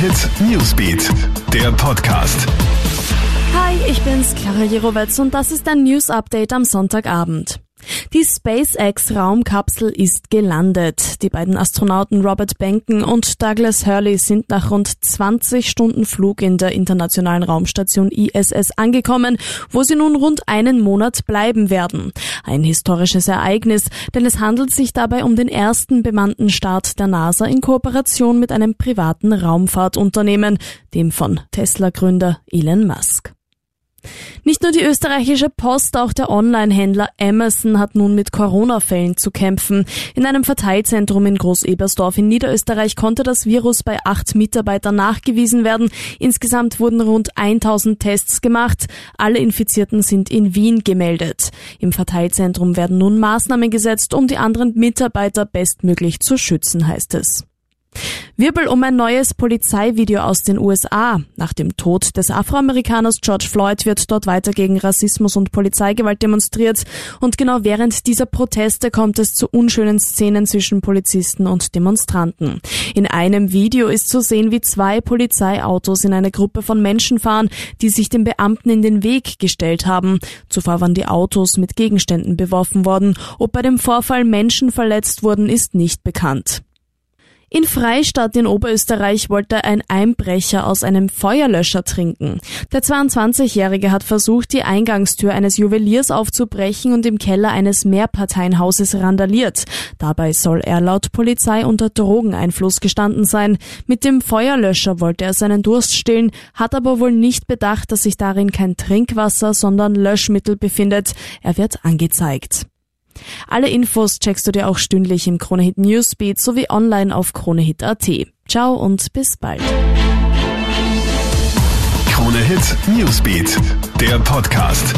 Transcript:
Hit Newsbeat, der Podcast. Hi, ich bin's, Clara Jirovetz und das ist ein News Update am Sonntagabend. Die SpaceX-Raumkapsel ist gelandet. Die beiden Astronauten Robert Benken und Douglas Hurley sind nach rund 20 Stunden Flug in der internationalen Raumstation ISS angekommen, wo sie nun rund einen Monat bleiben werden. Ein historisches Ereignis, denn es handelt sich dabei um den ersten bemannten Start der NASA in Kooperation mit einem privaten Raumfahrtunternehmen, dem von Tesla-Gründer Elon Musk. Nicht nur die österreichische Post, auch der Online-Händler Amazon hat nun mit Corona-Fällen zu kämpfen. In einem Verteilzentrum in Groß-Ebersdorf in Niederösterreich konnte das Virus bei acht Mitarbeitern nachgewiesen werden. Insgesamt wurden rund 1000 Tests gemacht. Alle Infizierten sind in Wien gemeldet. Im Verteilzentrum werden nun Maßnahmen gesetzt, um die anderen Mitarbeiter bestmöglich zu schützen, heißt es. Wirbel um ein neues Polizeivideo aus den USA. Nach dem Tod des Afroamerikaners George Floyd wird dort weiter gegen Rassismus und Polizeigewalt demonstriert. Und genau während dieser Proteste kommt es zu unschönen Szenen zwischen Polizisten und Demonstranten. In einem Video ist zu sehen, wie zwei Polizeiautos in eine Gruppe von Menschen fahren, die sich den Beamten in den Weg gestellt haben. Zuvor waren die Autos mit Gegenständen beworfen worden. Ob bei dem Vorfall Menschen verletzt wurden, ist nicht bekannt. In Freistadt in Oberösterreich wollte ein Einbrecher aus einem Feuerlöscher trinken. Der 22-Jährige hat versucht, die Eingangstür eines Juweliers aufzubrechen und im Keller eines Mehrparteienhauses randaliert. Dabei soll er laut Polizei unter Drogeneinfluss gestanden sein. Mit dem Feuerlöscher wollte er seinen Durst stillen, hat aber wohl nicht bedacht, dass sich darin kein Trinkwasser, sondern Löschmittel befindet. Er wird angezeigt. Alle Infos checkst du dir auch stündlich im Kronehit Newsbeat sowie online auf kronehit.at. Ciao und bis bald. Kronehit Newsbeat, der Podcast.